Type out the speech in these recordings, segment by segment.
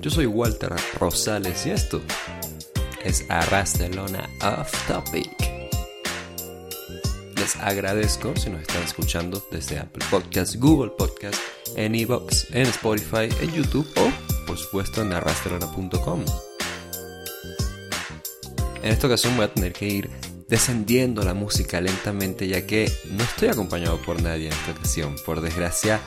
Yo soy Walter Rosales y esto es Arrastelona Off Topic. Les agradezco si nos están escuchando desde Apple Podcasts, Google Podcasts, en Evox, en Spotify, en YouTube o, por supuesto, en arrastelona.com. En esta ocasión voy a tener que ir descendiendo la música lentamente ya que no estoy acompañado por nadie en esta ocasión. Por desgracia,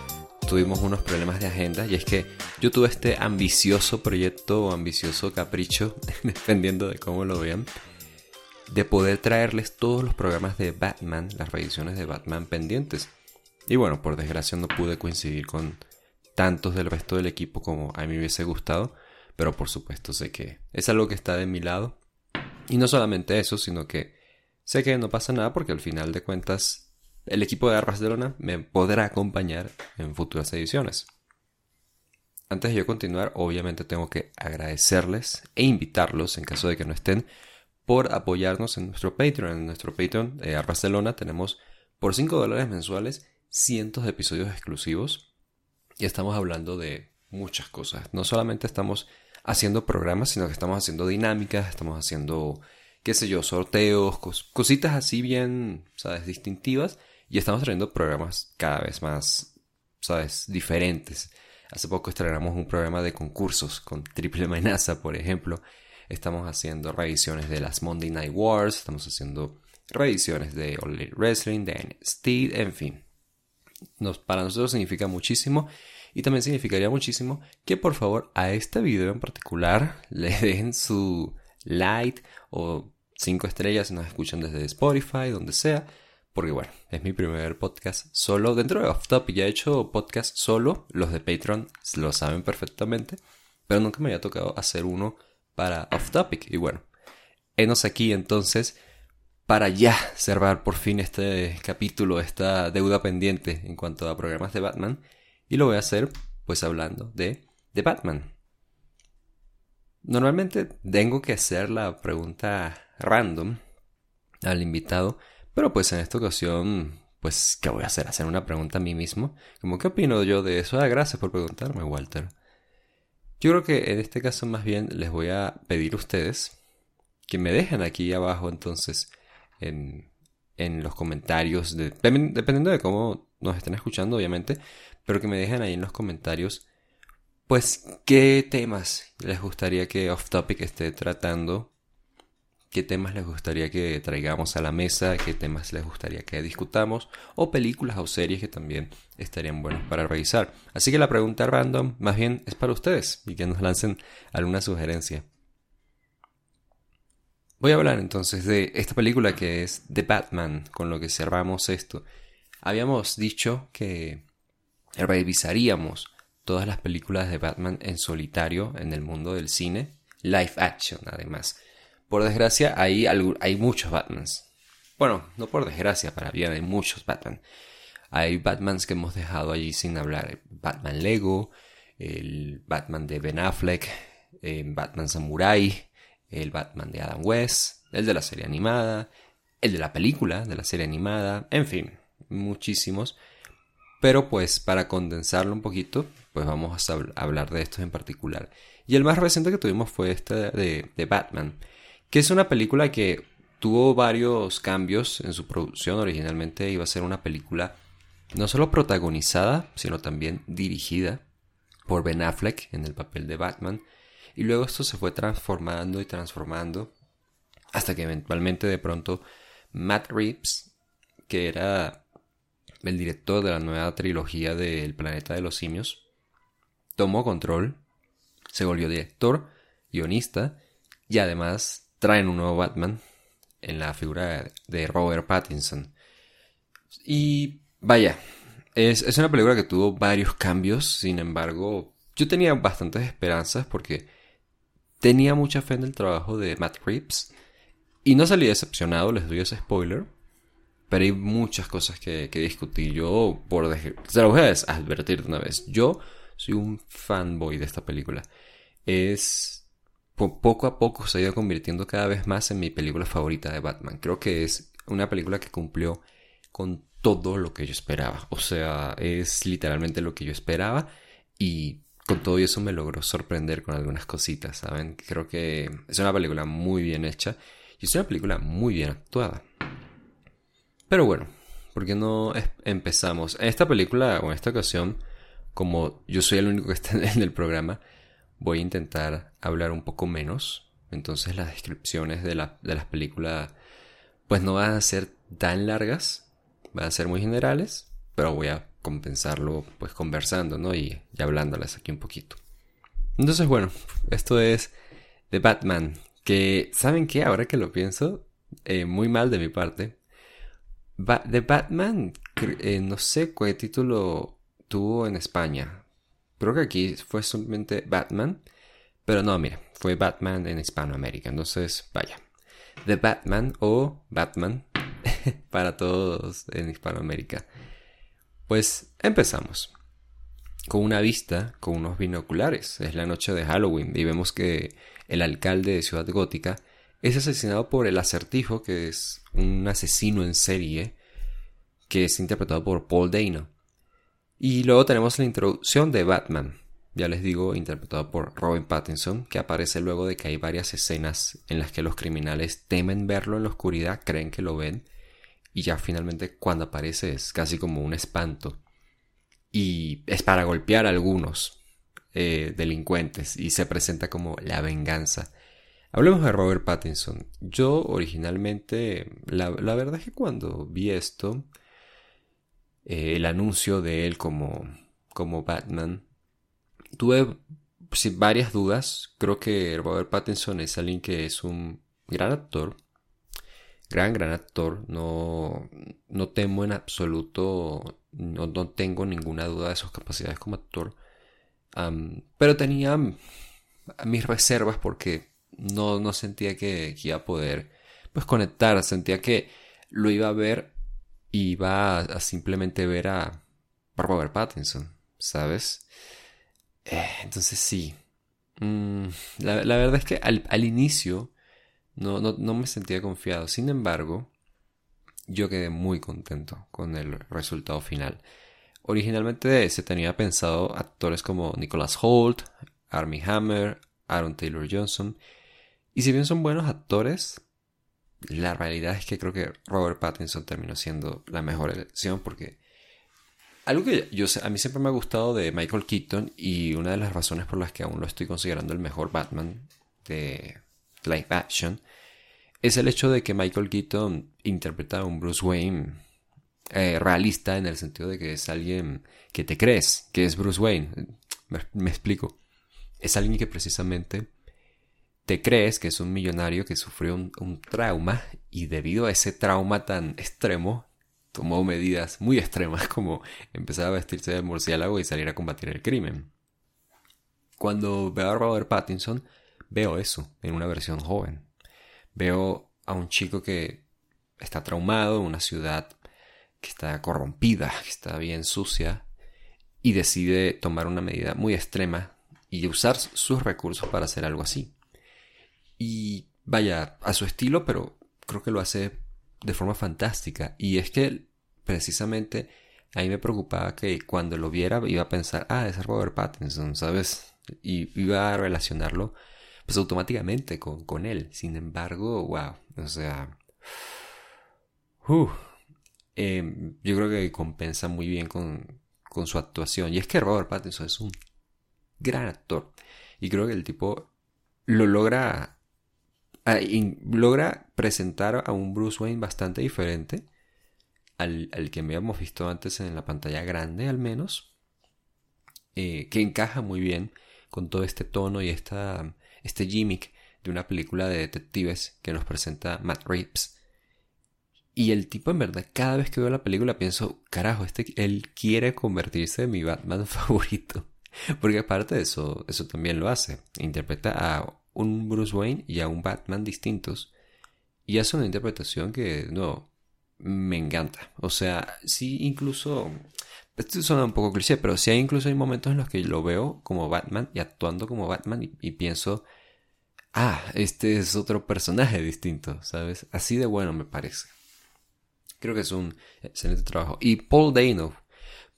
tuvimos unos problemas de agenda y es que yo tuve este ambicioso proyecto o ambicioso capricho, dependiendo de cómo lo vean, de poder traerles todos los programas de Batman, las reediciones de Batman pendientes. Y bueno, por desgracia no pude coincidir con tantos del resto del equipo como a mí me hubiese gustado, pero por supuesto sé que es algo que está de mi lado. Y no solamente eso, sino que sé que no pasa nada porque al final de cuentas el equipo de Barcelona me podrá acompañar en futuras ediciones. Antes de yo continuar, obviamente tengo que agradecerles e invitarlos, en caso de que no estén, por apoyarnos en nuestro Patreon. En nuestro Patreon de Barcelona tenemos por 5 dólares mensuales cientos de episodios exclusivos y estamos hablando de muchas cosas. No solamente estamos haciendo programas, sino que estamos haciendo dinámicas, estamos haciendo, qué sé yo, sorteos, cositas así bien, ¿sabes?, distintivas y estamos trayendo programas cada vez más, ¿sabes?, diferentes. Hace poco estrenamos un programa de concursos con Triple Amenaza, por ejemplo. Estamos haciendo revisiones de las Monday Night Wars, estamos haciendo revisiones de All Elite Wrestling, de NXT, en fin. Nos, para nosotros significa muchísimo y también significaría muchísimo que por favor a este video en particular le den su like o 5 estrellas si nos escuchan desde Spotify, donde sea porque bueno, es mi primer podcast solo dentro de Off Topic. Ya he hecho podcast solo, los de Patreon lo saben perfectamente, pero nunca me había tocado hacer uno para Off Topic. Y bueno, enos aquí entonces para ya cerrar por fin este capítulo, esta deuda pendiente en cuanto a programas de Batman. Y lo voy a hacer pues hablando de, de Batman. Normalmente tengo que hacer la pregunta random al invitado pero pues en esta ocasión, pues, ¿qué voy a hacer? Hacer una pregunta a mí mismo. Como, ¿qué opino yo de eso? Ah, gracias por preguntarme, Walter. Yo creo que en este caso más bien les voy a pedir a ustedes que me dejen aquí abajo entonces en, en los comentarios, dependiendo de cómo nos estén escuchando obviamente, pero que me dejen ahí en los comentarios pues qué temas les gustaría que Off Topic esté tratando qué temas les gustaría que traigamos a la mesa, qué temas les gustaría que discutamos, o películas o series que también estarían buenos para revisar. Así que la pregunta random más bien es para ustedes y que nos lancen alguna sugerencia. Voy a hablar entonces de esta película que es The Batman, con lo que cerramos esto. Habíamos dicho que revisaríamos todas las películas de Batman en solitario en el mundo del cine, live action además. Por desgracia, hay, hay muchos Batmans. Bueno, no por desgracia, para bien, hay muchos Batman. Hay Batmans que hemos dejado allí sin hablar. Batman Lego, el Batman de Ben Affleck, el eh, Batman Samurai, el Batman de Adam West, el de la serie animada, el de la película, de la serie animada, en fin, muchísimos. Pero pues para condensarlo un poquito, pues vamos a hablar de estos en particular. Y el más reciente que tuvimos fue este de, de Batman que es una película que tuvo varios cambios en su producción. Originalmente iba a ser una película no solo protagonizada, sino también dirigida por Ben Affleck en el papel de Batman. Y luego esto se fue transformando y transformando hasta que eventualmente de pronto Matt Reeves, que era el director de la nueva trilogía del Planeta de los Simios, tomó control, se volvió director, guionista y además traen un nuevo Batman en la figura de Robert Pattinson. Y vaya, es, es, una película que tuvo varios cambios, sin embargo, yo tenía bastantes esperanzas porque tenía mucha fe en el trabajo de Matt Reeves y no salí decepcionado, les doy ese spoiler. Pero hay muchas cosas que, que discutir. Yo, por se lo voy a advertir de una vez. Yo soy un fanboy de esta película. Es poco a poco se ha ido convirtiendo cada vez más en mi película favorita de Batman. Creo que es una película que cumplió con todo lo que yo esperaba. O sea, es literalmente lo que yo esperaba y con todo eso me logró sorprender con algunas cositas, ¿saben? Creo que es una película muy bien hecha y es una película muy bien actuada. Pero bueno, ¿por qué no empezamos? Esta película, o en esta ocasión, como yo soy el único que está en el programa, voy a intentar hablar un poco menos. Entonces las descripciones de, la, de las películas pues no van a ser tan largas, van a ser muy generales, pero voy a compensarlo pues conversando, ¿no? Y, y hablándoles aquí un poquito. Entonces, bueno, esto es The Batman, que, ¿saben qué? Ahora que lo pienso, eh, muy mal de mi parte. The Batman, eh, no sé cuál título tuvo en España. Creo que aquí fue simplemente Batman. Pero no, mira, fue Batman en Hispanoamérica. Entonces, vaya. The Batman o Batman para todos en Hispanoamérica. Pues empezamos. Con una vista, con unos binoculares. Es la noche de Halloween y vemos que el alcalde de Ciudad Gótica es asesinado por el acertijo, que es un asesino en serie, que es interpretado por Paul Dano. Y luego tenemos la introducción de Batman, ya les digo, interpretado por Robin Pattinson, que aparece luego de que hay varias escenas en las que los criminales temen verlo en la oscuridad, creen que lo ven, y ya finalmente cuando aparece es casi como un espanto. Y es para golpear a algunos eh, delincuentes y se presenta como la venganza. Hablemos de Robert Pattinson. Yo originalmente, la, verdad es que cuando vi esto, eh, el anuncio de él como, como Batman, tuve varias dudas. Creo que Robert Pattinson es alguien que es un gran actor, gran, gran actor. No, no temo en absoluto, no, tengo ninguna duda de sus capacidades como actor. pero tenía mis reservas porque no, no sentía que, iba a poder pues conectar. Sentía que lo iba a ver y iba a, simplemente ver a Robert Pattinson, ¿sabes? Eh, entonces sí. Mm, la, verdad es que al, al inicio no, no, me sentía confiado. Sin embargo, yo quedé muy contento con el resultado final. Originalmente se tenía pensado actores como Nicholas Holt, Armie Hammer, Aaron Taylor Johnson. Y si bien son buenos actores, la realidad es que creo que Robert Pattinson terminó siendo la mejor elección porque algo que yo a mí siempre me ha gustado de Michael Keaton y una de las razones por las que aún lo estoy considerando el mejor Batman de live action, es el hecho de que Michael Keaton interpreta a un Bruce Wayne eh, realista en el sentido de que es alguien que te crees que es Bruce Wayne. Me, explico. Es alguien que precisamente te crees que es un millonario que sufrió un, un trauma y debido a ese trauma tan extremo tomó medidas muy extremas como empezar a vestirse de murciélago y salir a combatir el crimen. Cuando veo a Robert Pattinson, veo eso en una versión joven. Veo a un chico que está traumado en una ciudad que está corrompida, que está bien sucia, y decide tomar una medida muy extrema y usar sus recursos para hacer algo así. Y vaya, a su estilo, pero creo que lo hace de forma fantástica. Y es que precisamente ahí me preocupaba que cuando lo viera iba a pensar, ah, es Robert Pattinson, ¿sabes? Y iba a relacionarlo pues automáticamente con, con él. Sin embargo, wow, o sea, em, yo creo que compensa muy bien con, con su actuación. Y es que Robert Pattinson es un gran actor. Y creo que el tipo lo logra, logra presentar a un Bruce Wayne bastante diferente al, al, que habíamos visto antes en la pantalla grande al menos. Eh, que encaja muy bien con todo este tono y esta, este gimmick de una película de detectives que nos presenta Matt Reeves. Y el tipo en verdad, cada vez que veo la película pienso, carajo, este, él quiere convertirse en mi Batman favorito. Porque aparte de eso, eso también lo hace. Interpreta a un Bruce Wayne y a un Batman distintos. Y hace una interpretación que, no, me encanta. O sea, sí incluso... Esto suena un poco cliché, pero sí hay incluso hay momentos en los que lo veo como Batman y actuando como Batman y pienso, ah, este es otro personaje distinto, ¿sabes? Así de bueno me parece. Creo que es un excelente trabajo. Y Paul Dano.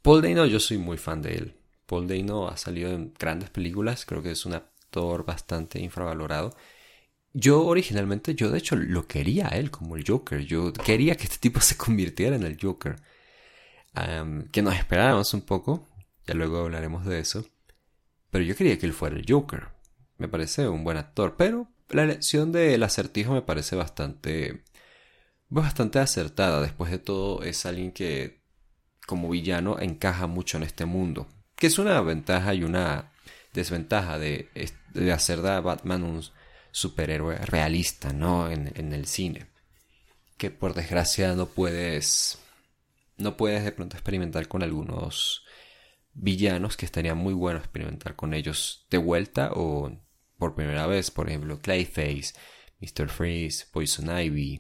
Paul Dano, yo soy muy fan de él. Paul Dano ha salido en grandes películas. Creo que es un bastante infravalorado. Yo originalmente, yo de hecho lo quería él como el Joker. Yo quería que este tipo se convirtiera en el Joker. que nos esperábamos un poco. Ya luego hablaremos de eso. Pero yo quería que él fuera el Joker. Me parece un buen actor. Pero la elección del acertijo me parece bastante bastante acertada. Después de todo, es alguien que, como villano, encaja mucho en este mundo. Que es una ventaja y una desventaja de, hacer de Batman un superhéroe realista, ¿no? En, en el cine. Que por desgracia no puedes. No puedes de pronto experimentar con algunos villanos que estaría muy bueno experimentar con ellos de vuelta o por primera vez. Por ejemplo, Clayface, Mr. Freeze, Poison Ivy,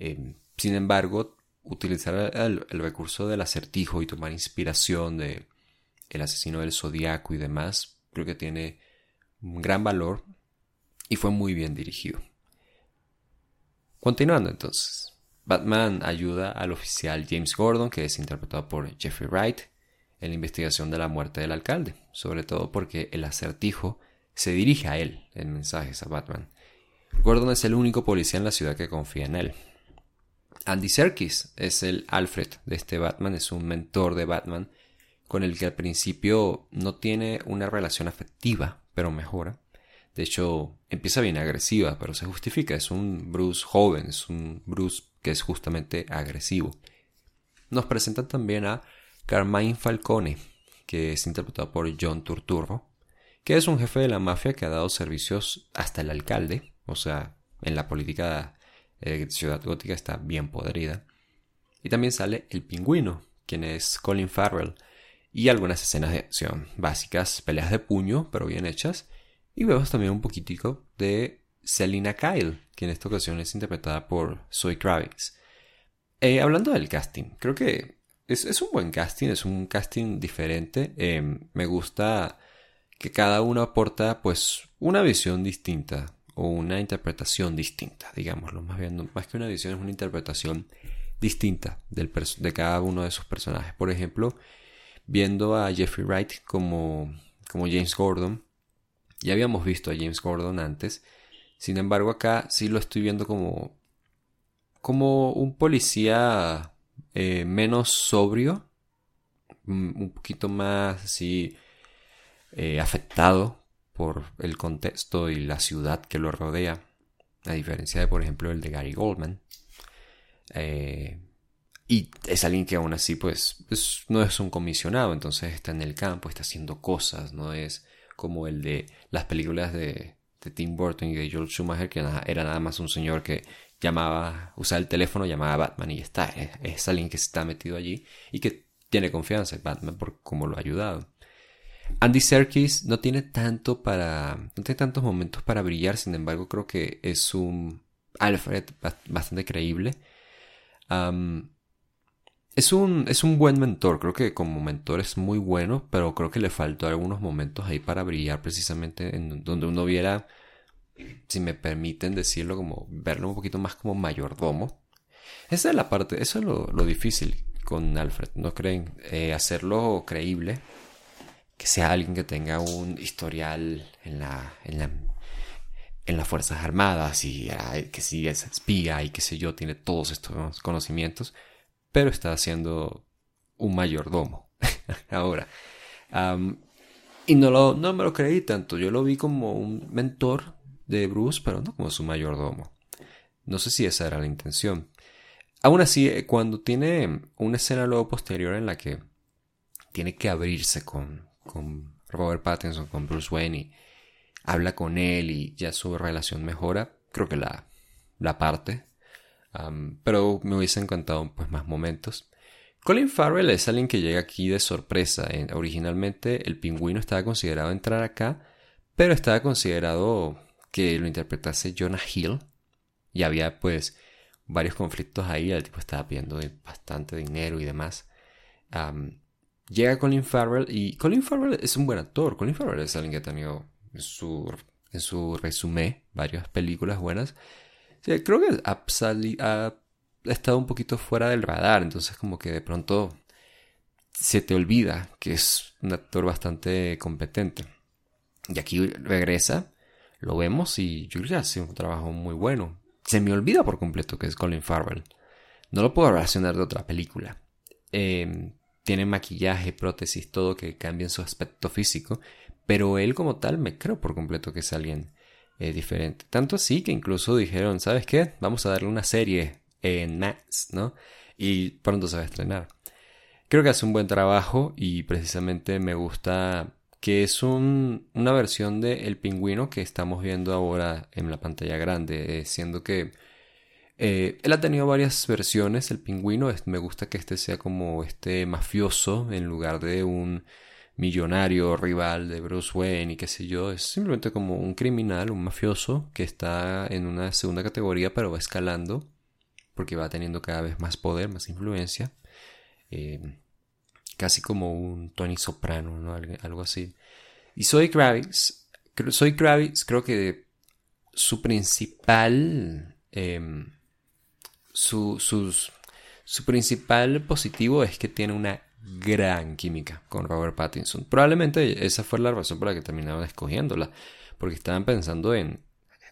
Em, sin embargo, utilizar el, recurso del acertijo y tomar inspiración de el asesino del zodiaco y demás, creo que tiene un gran valor y fue muy bien dirigido. Continuando entonces, Batman ayuda al oficial James Gordon, que es interpretado por Jeffrey Wright, en la investigación de la muerte del alcalde, sobre todo porque el acertijo se dirige a él en mensajes a Batman. Gordon es el único policía en la ciudad que confía en él, Andy Serkis es el Alfred de este Batman, es un mentor de Batman con el que al principio no tiene una relación afectiva, pero mejora. De hecho, empieza bien agresiva, pero se justifica. Es un Bruce joven, es un Bruce que es justamente agresivo. Nos presentan también a Carmine Falcone, que es interpretado por John Turturro, que es un jefe de la mafia que ha dado servicios hasta el alcalde, o sea, en la política eh, Ciudad Gótica está bien podrida. Y también sale El Pingüino, quien es Colin Farrell, y algunas escenas de acción básicas, peleas de puño, pero bien hechas. Y vemos también un poquitico de Selina Kyle, que en esta ocasión es interpretada por Zoe Kravitz. Eh, hablando del casting, creo que es, un buen casting, es un casting diferente. Em, me gusta que cada uno aporta pues una visión distinta o una interpretación distinta, digámoslo, más bien, más que una visión es una interpretación distinta del de cada uno de esos personajes. Por ejemplo, viendo a Jeffrey Wright como, como James Gordon, ya habíamos visto a James Gordon antes, sin embargo acá sí lo estoy viendo como, como un policía eh, menos sobrio, un poquito más así eh, afectado por el contexto y la ciudad que lo rodea, a diferencia de, por ejemplo, el de Gary Goldman. Eh, y es alguien que aún así, pues, no es un comisionado, entonces está en el campo, está haciendo cosas, no es como el de las películas de, Tim Burton y de George Schumacher, que era nada más un señor que llamaba, usaba el teléfono, llamaba a Batman y está. Es, alguien que está metido allí y que tiene confianza en Batman por cómo lo ha ayudado. Andy Serkis no tiene tanto para. no tiene tantos momentos para brillar, sin embargo, creo que es un Alfred bastante creíble. Es, un, es un buen mentor, creo que como mentor es muy bueno, pero creo que le faltó algunos momentos ahí para brillar, precisamente en donde uno viera, si me permiten decirlo, como verlo un poquito más como mayordomo. Esa es la parte, eso es lo, difícil con Alfred, ¿no creen? Eh, hacerlo creíble que sea alguien que tenga un historial en la, en la en las Fuerzas Armadas y que sí es espía y qué sé yo, tiene todos estos conocimientos, pero está haciendo un mayordomo ahora. y no, lo, no me lo creí tanto, yo lo vi como un mentor de Bruce, pero no como su mayordomo. No sé si esa era la intención. Aún así, eh, cuando tiene una escena luego posterior en la que tiene que abrirse con, con Robert Pattinson, con Bruce Wayne y habla con él y ya su relación mejora, creo que la, la parte. Pero me hubiese encantado pues más momentos. Colin Farrell es alguien que llega aquí de sorpresa. Originalmente el pingüino estaba considerado entrar acá, pero estaba considerado que lo interpretase Jonah Hill. Y había pues varios conflictos ahí, el tipo estaba pidiendo bastante dinero y demás. Llega Colin Farrell y Colin Farrell es un buen actor. Colin Farrell es alguien que ha tenido en su, en varias películas buenas. Creo que ha, ha estado un poquito fuera del radar, entonces como que de pronto se te olvida que es un actor bastante competente. Y aquí regresa, lo vemos y yo creo que hace un trabajo muy bueno. Se me olvida por completo que es Colin Farrell. No lo puedo relacionar de otra película. Em, tiene maquillaje, prótesis, todo que cambia en su aspecto físico, pero él como tal me creo por completo que es alguien eh, diferente. Tanto así que incluso dijeron, ¿sabes qué? Vamos a darle una serie en Max, ¿no? Y pronto se va a estrenar. Creo que hace un buen trabajo y precisamente me gusta que es un, una versión de El Pingüino que estamos viendo ahora en la pantalla grande, eh, siendo que eh, él ha tenido varias versiones, El Pingüino, me gusta que este sea como este mafioso en lugar de un millonario rival de Bruce Wayne y qué sé yo, es simplemente como un criminal, un mafioso que está en una segunda categoría pero va escalando porque va teniendo cada vez más poder, más influencia. Eh, casi como un Tony Soprano, ¿no? Algo así. Y Soy Kravitz, Soy Kravitz creo que su principal, em, su, su principal positivo es que tiene una gran química con Robert Pattinson. Probablemente esa fue la razón por la que terminaron escogiéndola, porque estaban pensando en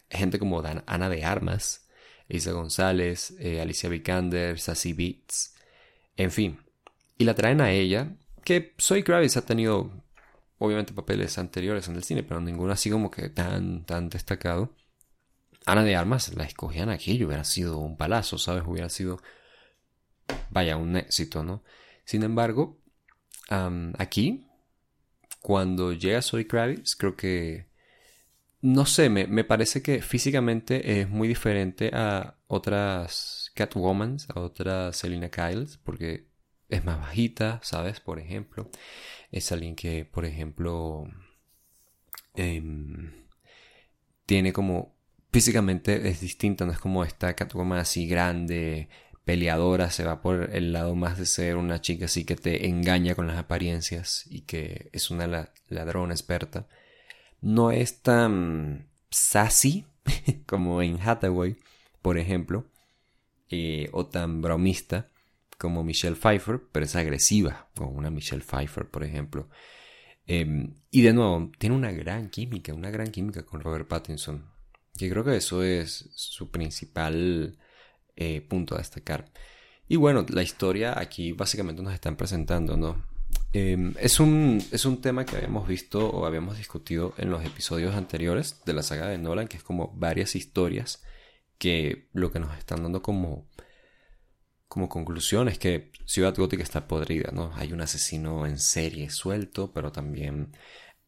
gente como Ana de Armas, Isa González, eh, Alicia Vikander, Sassy Beats, en fin. Y la traen a ella, que Soy Kravitz ha tenido obviamente papeles anteriores en el cine, pero ninguno así como que tan, tan destacado. Ana de Armas la escogían aquí hubiera sido un palazo, ¿sabes? Hubiera sido, vaya, un éxito, ¿no? Sin embargo, aquí, cuando llega Soy Kravitz, creo que no sé, me, me, parece que físicamente es muy diferente a otras Catwomans, a otras Selina Kyles, porque es más bajita, ¿sabes? Por ejemplo, es alguien que, por ejemplo, em, tiene como físicamente es distinta, no es como esta Catwoman así grande, peleadora, se va por el lado más de ser una chica así que te engaña con las apariencias y que es una ladrona experta no es tan sassy como en Hathaway, por ejemplo, eh, o tan bromista como Michelle Pfeiffer, pero es agresiva, como una Michelle Pfeiffer, por ejemplo. Em, y de nuevo, tiene una gran química, una gran química con Robert Pattinson. Que creo que eso es su principal eh, punto a destacar. Y bueno, la historia aquí básicamente nos están presentando, ¿no? Em, es, un, es un tema que habíamos visto o habíamos discutido en los episodios anteriores de la saga de Nolan, que es como varias historias que lo que nos están dando como, como conclusión es que Ciudad Gótica está podrida, ¿no? Hay un asesino en serie suelto, pero también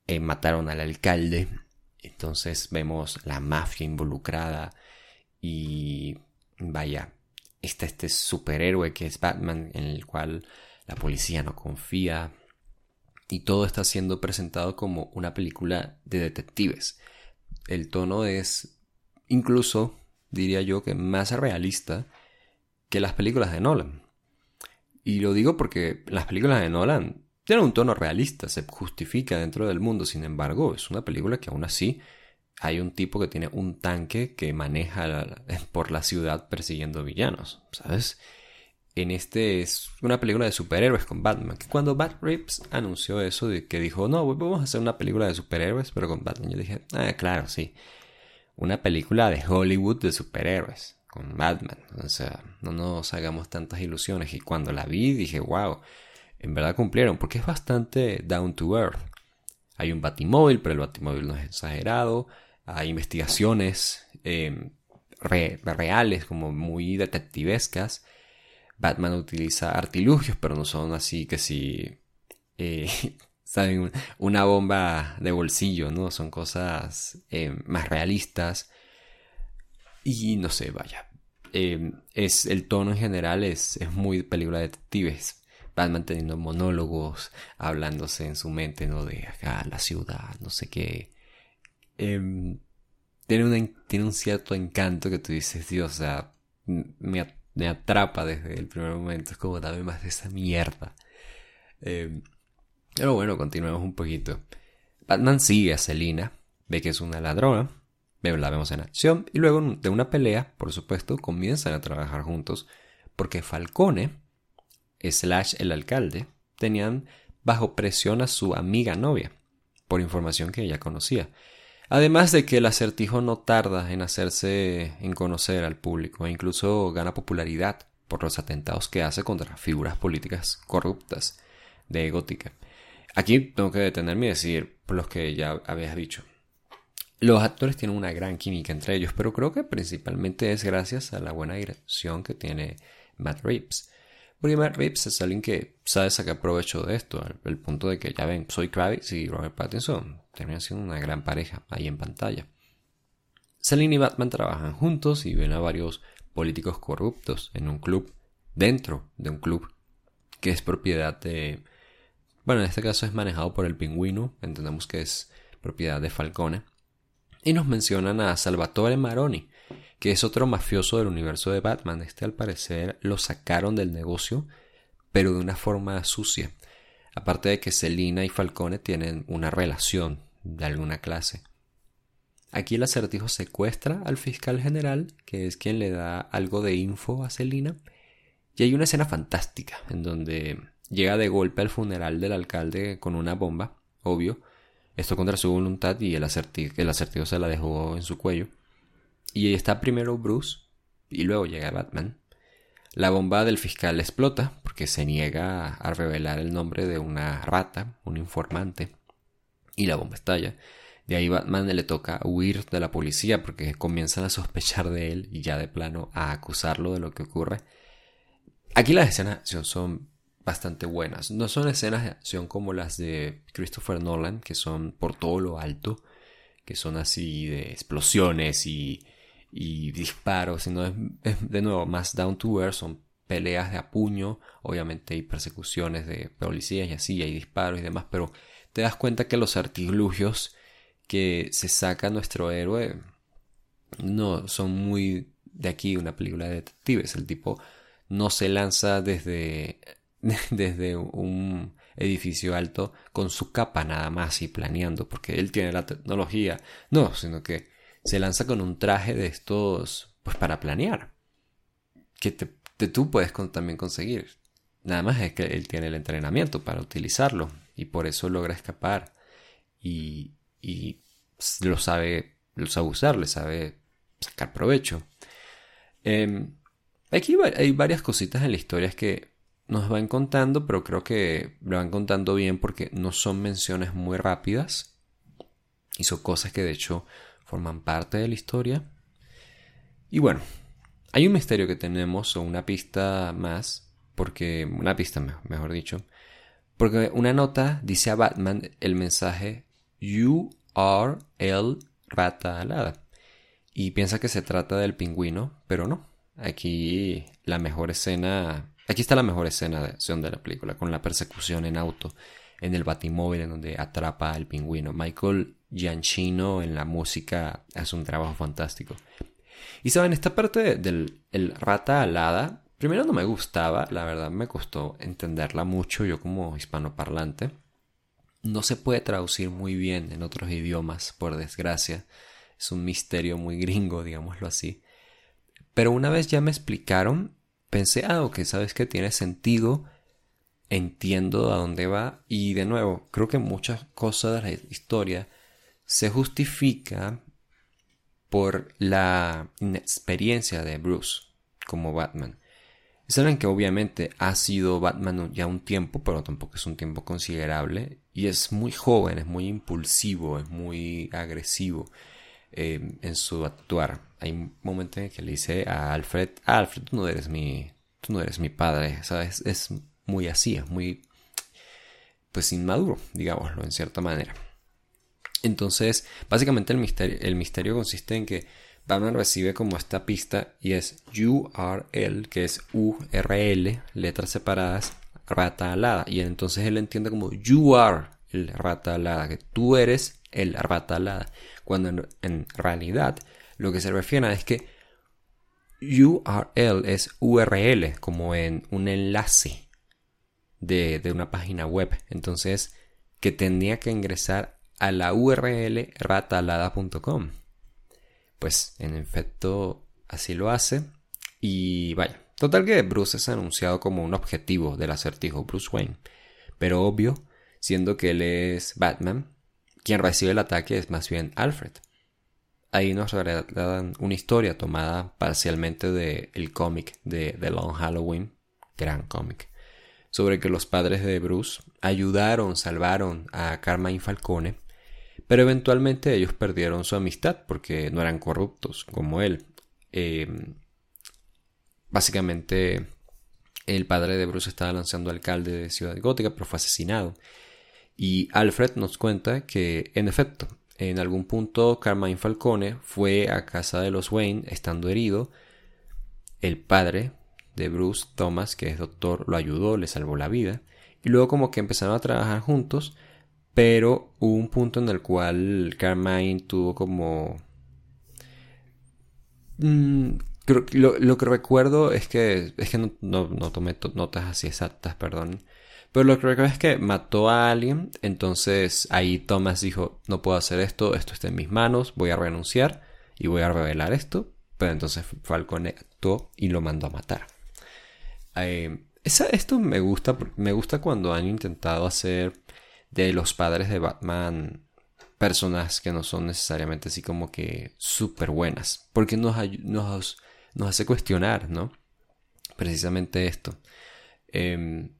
eh, mataron al alcalde. Entonces vemos la mafia involucrada y vaya, está este superhéroe que es Batman en el cual la policía no confía y todo está siendo presentado como una película de detectives. El tono es incluso, diría yo, que más realista que las películas de Nolan. Y lo digo porque las películas de Nolan tienen un tono realista, se justifica dentro del mundo, sin embargo, es una película que aún así hay un tipo que tiene un tanque que maneja por la ciudad persiguiendo villanos, ¿sabes? en este es una película de superhéroes con Batman. Que cuando Bat anunció eso de que dijo, no, vamos a hacer una película de superhéroes, pero con Batman, yo dije, ah, claro, sí. Una película de Hollywood de superhéroes con Batman. O sea, no nos hagamos tantas ilusiones. Y cuando la vi dije, wow, en verdad cumplieron, porque es bastante down to earth. Hay un batimóvil, pero el batimóvil no es exagerado. Investigaciones eh, reales, como muy detectivescas Batman utiliza artilugios, pero no son así que si... Eh, ¿Saben? Una bomba de bolsillo, ¿no? Son cosas eh, más realistas. Y no sé, vaya. Eh, es, el tono en general es, es muy película de detectives. Batman teniendo monólogos, hablándose en su mente, ¿no? De acá, la ciudad, no sé qué. Em, tiene, tiene un cierto encanto que tú dices, Dios, me, me atrapa desde el primer momento. Es como dame más de esa mierda. Eh, pero bueno, continuemos un poquito. Batman sigue a Selina, ve que es una ladrona, la vemos en acción y luego de una pelea, por supuesto, comienzan a trabajar juntos porque Falcone, slash el alcalde, tenían bajo presión a su amiga novia, por información que ella conocía. Además de que el acertijo no tarda en hacerse en conocer al público e incluso gana popularidad por los atentados que hace contra figuras políticas corruptas de Gótica. Aquí tengo que detenerme y decir por los que ya habías dicho. Los actores tienen una gran química entre ellos, pero creo que principalmente es gracias a la buena dirección que tiene Matt Reeves. Porque Matt Reeves es alguien que sabe sacar provecho de esto, al, punto de que ya ven, soy Kravitz y Robert Pattinson terminan siendo una gran pareja ahí en pantalla. Selina y Batman trabajan juntos y ven a varios políticos corruptos en un club, dentro de un club, que es propiedad de... Bueno, en este caso es manejado por el pingüino, entendemos que es propiedad de Falcone. Y nos mencionan a Salvatore Maroni, que es otro mafioso del universo de Batman. Este al parecer lo sacaron del negocio, pero de una forma sucia. Aparte de que Selina y Falcone tienen una relación de alguna clase. Aquí el acertijo secuestra al fiscal general, que es quien le da algo de info a Selina, y hay una escena fantástica en donde llega de golpe al funeral del alcalde con una bomba, obvio, esto contra su voluntad y el acertijo, el acertijo se la dejó en su cuello. Y está primero Bruce y luego llega Batman. La bomba del fiscal explota porque se niega a revelar el nombre de una rata, un informante, y la bomba estalla. De ahí Batman le toca huir de la policía porque comienzan a sospechar de él y ya de plano a acusarlo de lo que ocurre. Aquí las escenas de acción son bastante buenas. No son escenas de acción como las de Christopher Nolan, que son por todo lo alto, que son así de explosiones y, y disparos, sino es, de nuevo más down to earth, son peleas de a puño, obviamente hay persecuciones de policías y así, hay disparos y demás, pero te das cuenta que los artilugios que se saca nuestro héroe no son muy de aquí una película de detectives. El tipo no se lanza desde, desde un edificio alto con su capa nada más y planeando porque él tiene la tecnología. No, sino que se lanza con un traje de estos pues para planear. Que tú puedes también conseguir. Nada más es que él tiene el entrenamiento para utilizarlo y por eso logra escapar y, y lo sabe, lo sabe usar, le sabe sacar provecho. Em, aquí hay varias cositas en la historia que nos van contando, pero creo que lo van contando bien porque no son menciones muy rápidas y son cosas que de hecho forman parte de la historia. Y bueno, hay un misterio que tenemos o una pista más, porque una pista mejor dicho, porque una nota dice a Batman el mensaje You are el rata alada. Y piensa que se trata del pingüino, pero no. Aquí la mejor escena. Aquí está la mejor escena de acción de la película, con la persecución en auto, en el batimóvil en donde atrapa al pingüino. Michael Gianchino en la música hace un trabajo fantástico. Y saben, esta parte del el rata alada Primero no me gustaba, la verdad me costó entenderla mucho yo como hispanoparlante. No se puede traducir muy bien en otros idiomas, por desgracia. Es un misterio muy gringo, digámoslo así. Pero una vez ya me explicaron, pensé, ah, ok, sabes que tiene sentido, entiendo a dónde va y de nuevo, creo que muchas cosas de la historia se justifica por la inexperiencia de Bruce como Batman. Saben que obviamente ha sido Batman ya un tiempo, pero tampoco es un tiempo considerable. Y es muy joven, es muy impulsivo, es muy agresivo eh, en su actuar. Hay un momento en que le dice a Alfred, ah, Alfred, tú no eres mi, tú no eres mi padre, ¿sabes? Es muy así, muy, pues inmaduro, digámoslo, en cierta manera. Entonces, básicamente el misterio, el misterio consiste en que Batman recibe como esta pista y es URL, que es URL, letras separadas, rata alada. Y entonces él entiende como you are el rata alada, que tú eres el rata alada. Cuando en, realidad lo que se refiere es que URL es URL, como en un enlace de, de una página web. Entonces, que tendría que ingresar a la URL ratalada.com pues en efecto así lo hace. Y vaya, Total que Bruce es anunciado como un objetivo del acertijo Bruce Wayne, pero obvio, siendo que él es Batman, quien recibe el ataque es más bien Alfred. Ahí nos dan una historia tomada parcialmente del cómic de The Long Halloween, gran cómic, sobre que los padres de Bruce ayudaron, salvaron a Carmine Falcone, pero eventualmente ellos perdieron su amistad porque no eran corruptos como él. Em, básicamente, el padre de Bruce estaba lanzando alcalde de Ciudad Gótica, pero fue asesinado. Y Alfred nos cuenta que, en efecto, en algún punto Carmine Falcone fue a casa de los Wayne estando herido. El padre de Bruce, Thomas, que es doctor, lo ayudó, le salvó la vida. Y luego como que empezaron a trabajar juntos, pero hubo un punto en el cual Carmine tuvo como... Mm, lo, que recuerdo es que, es que no, no tomé notas así exactas, perdón. Pero lo que recuerdo es que mató a alguien, entonces ahí Thomas dijo, no puedo hacer esto, esto está en mis manos, voy a renunciar y voy a revelar esto. Pero entonces Falcone actuó y lo mandó a matar. Eh, esto me gusta, me gusta cuando han intentado hacer de los padres de Batman personas que no son necesariamente así como que súper buenas. Porque nos, nos, nos, hace cuestionar, ¿no? Precisamente esto. Em,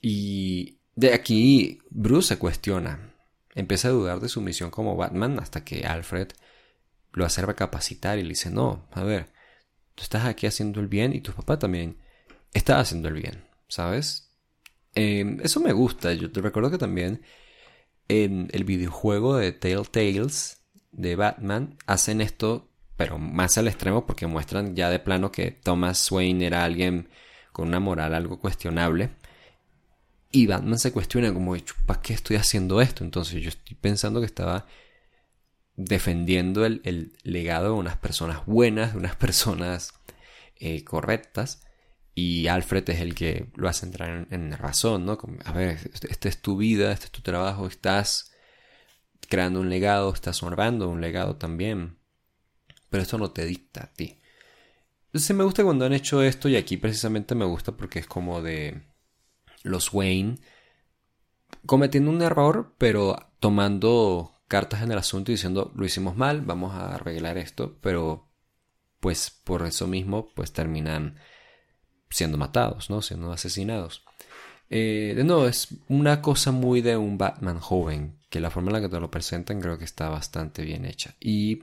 y de aquí Bruce se cuestiona. Empieza a dudar de su misión como Batman hasta que Alfred lo hace recapacitar y le dice, no, a ver, tú estás aquí haciendo el bien y tu papá también está haciendo el bien, ¿sabes? Em, eso me gusta. Yo te recuerdo que también en el videojuego de Telltales de Batman hacen esto, pero más al extremo porque muestran ya de plano que Thomas Wayne era alguien con una moral algo cuestionable y Batman se cuestiona como, ¿para qué estoy haciendo esto? Entonces yo estoy pensando que estaba defendiendo el, legado de unas personas buenas, de unas personas eh, correctas. Y Alfred es el que lo hace entrar en, razón, ¿no? a ver, este, esta es tu vida, este es tu trabajo, estás creando un legado, estás honrando un legado también. Pero esto no te dicta a ti. Entonces me gusta cuando han hecho esto y aquí precisamente me gusta porque es como de los Wayne cometiendo un error, pero tomando cartas en el asunto y diciendo lo hicimos mal, vamos a arreglar esto, pero pues por eso mismo pues terminan siendo matados, ¿no? Siendo asesinados. Eh, de nuevo, es una cosa muy de un Batman joven, que la forma en la que te lo presentan creo que está bastante bien hecha. Y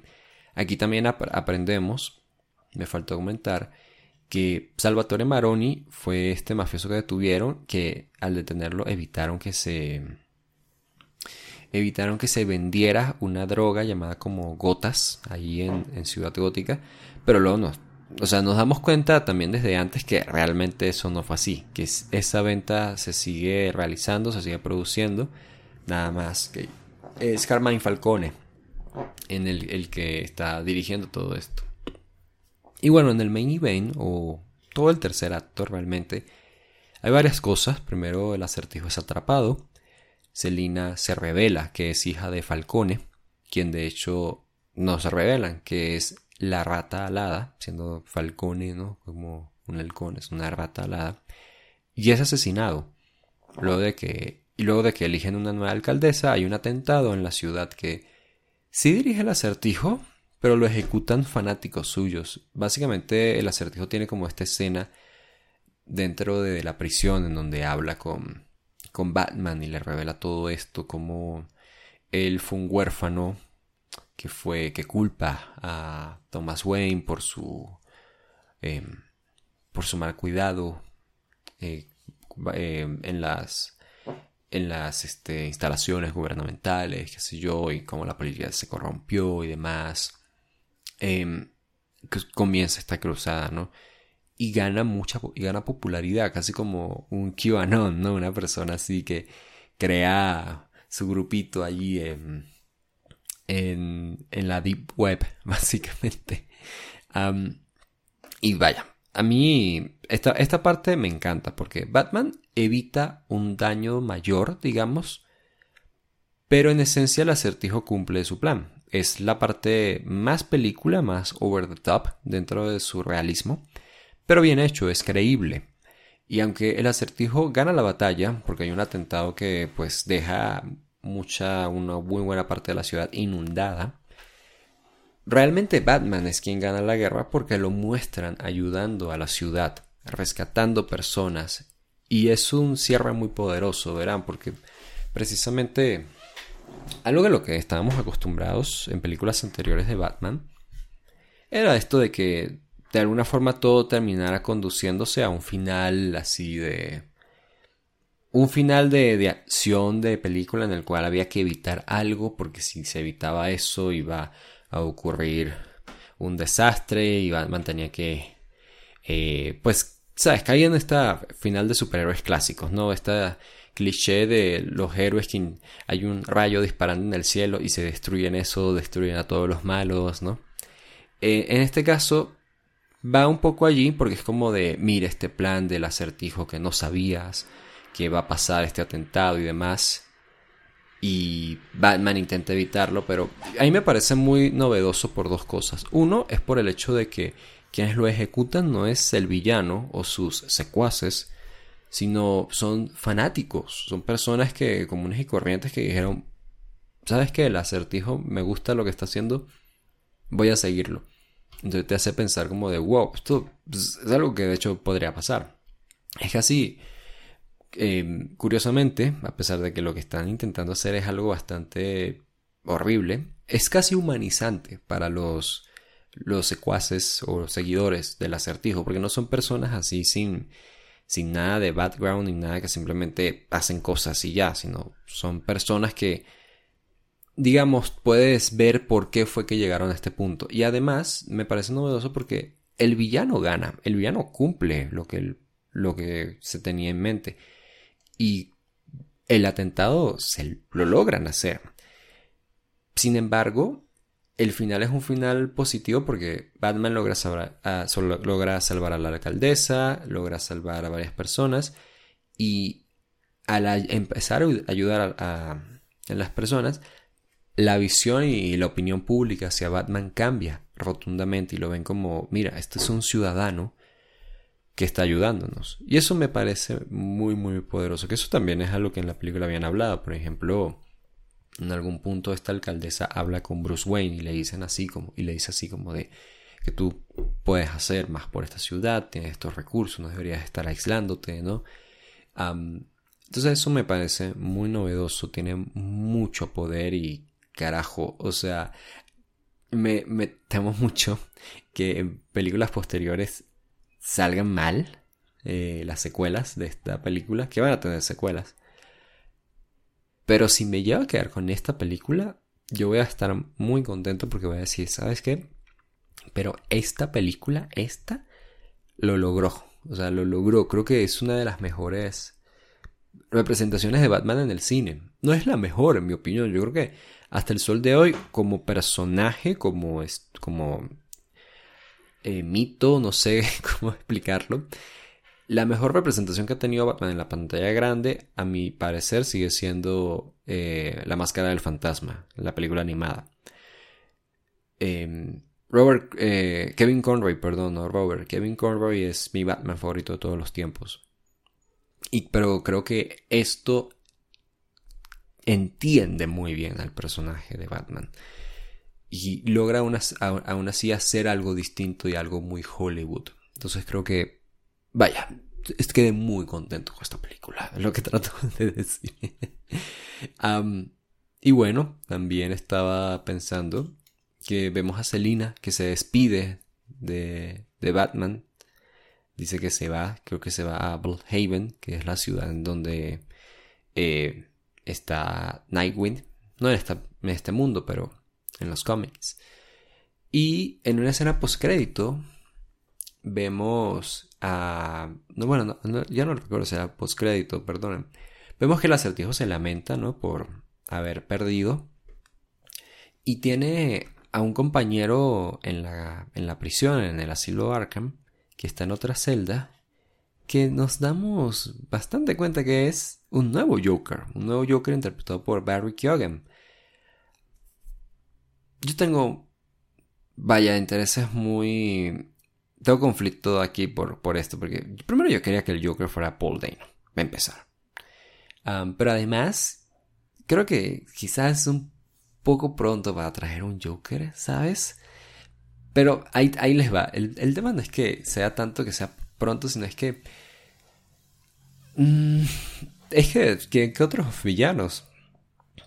aquí también aprendemos, me faltó comentar, que Salvatore Maroni fue este mafioso que detuvieron que al detenerlo evitaron que se evitaron que se vendiera una droga llamada como gotas ahí en, Ciudad Gótica pero luego no o sea nos damos cuenta también desde antes que realmente eso no fue así que esa venta se sigue realizando se sigue produciendo nada más que es Carmine Falcone en el, el que está dirigiendo todo esto y bueno, en el main event, o todo el tercer acto realmente, hay varias cosas. Primero, el acertijo es atrapado. Selina se revela que es hija de Falcone, quien de hecho no se revelan que es la rata alada, siendo Falcone, ¿no? Como un halcón, es una rata alada. Y es asesinado. Luego de que, y luego de que eligen una nueva alcaldesa, hay un atentado en la ciudad que sí dirige el acertijo, pero lo ejecutan fanáticos suyos. Básicamente el acertijo tiene como esta escena dentro de la prisión en donde habla con, con Batman y le revela todo esto, como él fue un huérfano que fue que culpa a Thomas Wayne por su em, por su mal cuidado eh, em, en las en las este, instalaciones gubernamentales, qué sé yo, y cómo la policía se corrompió y demás. Em, comienza esta cruzada, ¿no? Y gana mucha y gana popularidad, casi como un QAnon, ¿no? Una persona así que crea su grupito allí en, la Deep Web, básicamente. y vaya, a mí esta, esta parte me encanta porque Batman evita un daño mayor, digamos, pero en esencia el acertijo cumple su plan es la parte más película, más over the top dentro de su realismo, pero bien hecho, es creíble. Y aunque el acertijo gana la batalla, porque hay un atentado que pues deja mucha, una muy buena parte de la ciudad inundada, realmente Batman es quien gana la guerra porque lo muestran ayudando a la ciudad, rescatando personas. Y es un cierre muy poderoso, verán, porque precisamente algo de lo que estábamos acostumbrados en películas anteriores de Batman era esto de que de alguna forma todo terminara conduciéndose a un final así de... Un final de, de, acción de película en el cual había que evitar algo porque si se evitaba eso iba a ocurrir un desastre y Batman tenía que... Eh, pues, ¿sabes? Caía en esta final de superhéroes clásicos, ¿no? Esta cliché de los héroes que hay un rayo disparando en el cielo y se destruyen eso, destruyen a todos los malos, ¿no? Eh, en este caso, va un poco allí porque es como de, mira este plan del acertijo que no sabías que va a pasar este atentado y demás. Y Batman intenta evitarlo, pero a mí me parece muy novedoso por dos cosas. Uno es por el hecho de que quienes lo ejecutan no es el villano o sus secuaces, sino son fanáticos, son personas que comunes y corrientes que dijeron, ¿sabes qué? El acertijo me gusta lo que está haciendo, voy a seguirlo. Entonces te hace pensar como de, wow, esto es algo que de hecho podría pasar. Es que así, em, curiosamente, a pesar de que lo que están intentando hacer es algo bastante horrible, es casi humanizante para los, los secuaces o seguidores del acertijo, porque no son personas así sin, sin nada de background ni nada que simplemente hacen cosas y ya, sino son personas que digamos, puedes ver por qué fue que llegaron a este punto. Y además, me parece novedoso porque el villano gana, el villano cumple lo que, lo que se tenía en mente. Y el atentado se lo logran hacer. Sin embargo, el final es un final positivo porque Batman logra salvar a, logra salvar a la alcaldesa, logra salvar a varias personas y al empezar a ayudar a, a las personas, la visión y la opinión pública hacia Batman cambia rotundamente y lo ven como, mira, este es un ciudadano que está ayudándonos. Y eso me parece muy, muy poderoso. Que eso también es algo que en la película habían hablado. Por ejemplo, en algún punto esta alcaldesa habla con Bruce Wayne y le dicen así como, y le dice así como de que tú puedes hacer más por esta ciudad, tienes estos recursos, no deberías estar aislándote, ¿no? entonces eso me parece muy novedoso, tiene mucho poder y carajo, o sea, me, temo mucho que en películas posteriores salgan mal eh, las secuelas de esta película, que van a tener secuelas. Pero si me lleva a quedar con esta película, yo voy a estar muy contento porque voy a decir, ¿sabes qué? Pero esta película, esta, lo logró. O sea, lo logró. Creo que es una de las mejores representaciones de Batman en el cine. No es la mejor, en mi opinión. Yo creo que hasta el sol de hoy, como personaje, como, como eh, mito, no sé cómo explicarlo, la mejor representación que ha tenido Batman en la pantalla grande, a mi parecer, sigue siendo eh, La Máscara del Fantasma, la película animada. Em, Robert, eh, Kevin Conroy, perdón, no Robert, Kevin Conroy es mi Batman favorito de todos los tiempos. Y, pero creo que esto entiende muy bien al personaje de Batman. Y logra aún así hacer algo distinto y algo muy Hollywood. Entonces creo que, vaya, quedé muy contento con esta película, es lo que trato de decir. y bueno, también estaba pensando que vemos a Selina que se despide de, de Batman. Dice que se va, creo que se va a Haven, que es la ciudad en donde eh, está Nightwing, no en, en este mundo, pero en los cómics. Y en una escena postcrédito vemos a... No, bueno, ya no recuerdo si era postcrédito, perdonen. Vemos que el acertijo se lamenta, ¿no? Por haber perdido. Y tiene a un compañero en la, en la prisión, en el asilo Arkham, que está en otra celda, que nos damos bastante cuenta que es un nuevo Joker, un nuevo Joker interpretado por Barry Keoghan. Yo tengo, vaya, intereses muy tengo conflicto aquí por, por esto, porque primero yo quería que el Joker fuera Paul Dano, a empezar. pero además, creo que quizás es un poco pronto para traer un Joker, ¿sabes? Pero ahí, ahí les va. El, el, tema no es que sea tanto que sea pronto, sino es que... Mm, es que, que, otros villanos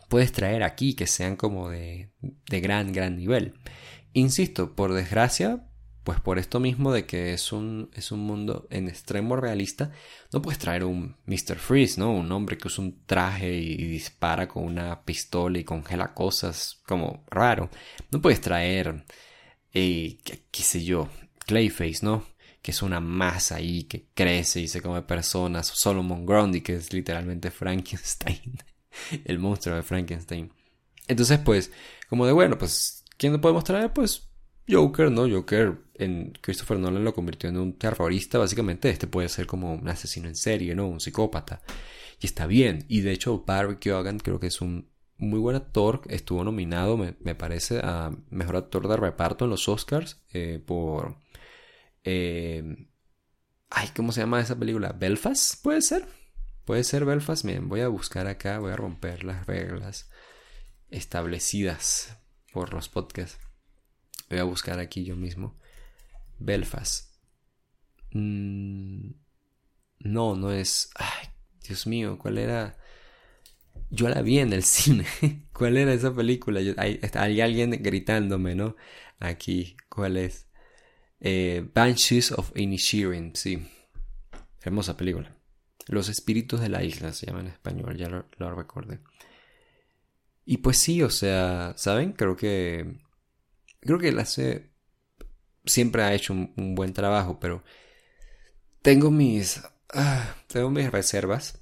puedes traer aquí que sean como de, de gran, gran nivel. Insisto, por desgracia, pues por esto mismo de que es un, es un mundo en extremo realista, no puedes traer un Mr. Freeze, ¿no? Un hombre que usa un traje y, dispara con una pistola y congela cosas como raro. No puedes traer, eh, qué, sé yo, Clayface, ¿no? Que es una masa ahí que crece y se come personas. Solomon Grundy, que es literalmente Frankenstein. el monstruo de Frankenstein. Entonces, pues, como de bueno, pues, ¿quién lo podemos traer? Pues Joker, ¿no? Joker en Christopher Nolan lo convirtió en un terrorista, básicamente. Este puede ser como un asesino en serie, ¿no? Un psicópata. Y está bien. Y de hecho, Barry Keoghan creo que es un muy buen actor. Estuvo nominado, me, parece, a mejor actor de reparto en los Oscars eh, por. Eh, ay, ¿cómo se llama esa película? ¿Belfast? ¿Puede ser? Puede ser Belfast. Miren, voy a buscar acá, voy a romper las reglas establecidas por los podcasts. Voy a buscar aquí yo mismo. Belfast. Mm, no, no es... Ay, Dios mío, ¿cuál era? Yo la vi en el cine. ¿Cuál era esa película? hay, hay, alguien gritándome, ¿no? Aquí, ¿cuál es? Eh, Banshees of Inisherin, sí. Hermosa película. Los espíritus de la isla se llama en español, ya lo, lo recordé. Y pues sí, o sea, ¿saben? Creo que creo que él hace, siempre ha hecho un, buen trabajo, pero tengo mis, ah, tengo mis reservas.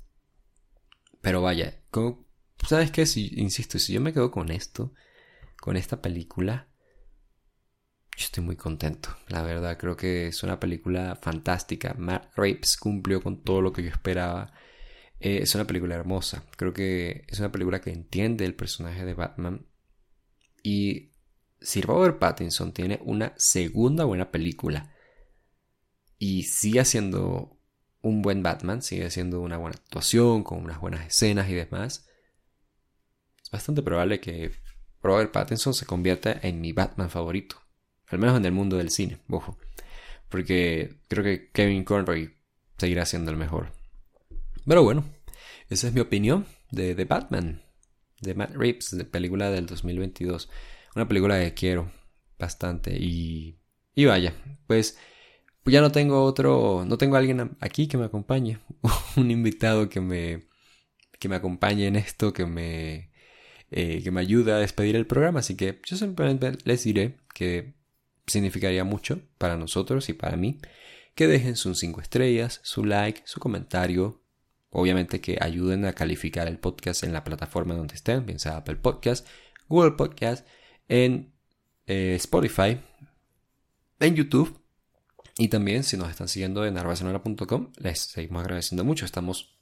Pero vaya, ¿sabes qué? Si, insisto, si yo me quedo con esto, con esta película, yo estoy muy contento. La verdad, creo que es una película fantástica. Matt Rapes cumplió con todo lo que yo esperaba. Eh, es una película hermosa. Creo que es una película que entiende el personaje de Batman. Y si Robert Pattinson tiene una segunda buena película y sigue haciendo un buen Batman, sigue haciendo una buena actuación, con unas buenas escenas y demás, es bastante probable que Robert Pattinson se convierta en mi Batman favorito. Al menos en el mundo del cine, ojo. Porque creo que Kevin Conroy seguirá siendo el mejor. Pero bueno, esa es mi opinión de, de Batman, de Matt Reeves, de película del 2022. Una película que quiero bastante y, y vaya, pues ya no tengo otro, no tengo alguien aquí que me acompañe, un invitado que me, que me acompañe en esto, que me, eh, que me ayude a despedir el programa, así que yo simplemente les diré que significaría mucho para nosotros y para mí que dejen sus 5 estrellas, su like, su comentario, obviamente que ayuden a calificar el podcast en la plataforma donde estén, bien sea Apple Podcast, Google Podcast, en eh, Spotify, en YouTube y también si nos están siguiendo en arbasanora.com, les seguimos agradeciendo mucho. Estamos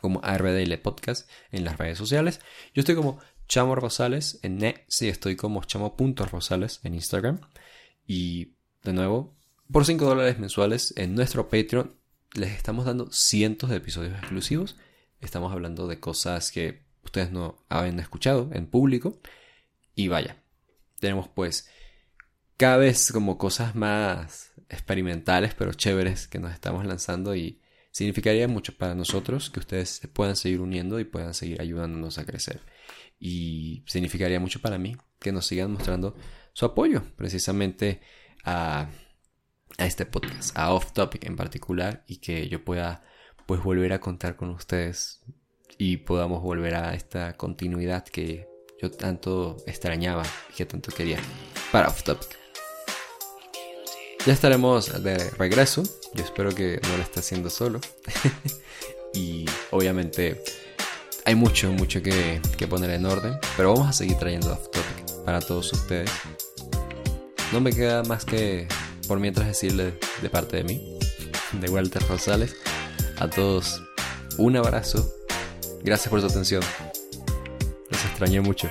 como RDL Podcast en las redes sociales. Yo estoy como Chamo Rosales en net, sí, estoy como chamo.rosales en Instagram. Y de nuevo, por 5 dólares mensuales en nuestro Patreon les estamos dando cientos de episodios exclusivos. Estamos hablando de cosas que ustedes no habían escuchado en público. Y vaya, tenemos pues cada vez como cosas más experimentales pero chéveres que nos estamos lanzando y significaría mucho para nosotros que ustedes se puedan seguir uniendo y puedan seguir ayudándonos a crecer. Y significaría mucho para mí que nos sigan mostrando su apoyo precisamente a, este podcast, a Off Topic en particular y que yo pueda pues volver a contar con ustedes y podamos volver a esta continuidad que yo tanto extrañaba y que tanto quería para Off Topic. Ya estaremos de regreso. Yo espero que no lo esté haciendo solo. y obviamente hay mucho, mucho que, poner en orden. Pero vamos a seguir trayendo Off Topic para todos ustedes. No me queda más que por mientras decirles de parte de mí, de Walter Rosales, a todos un abrazo. Gracias por su atención extrañé mucho.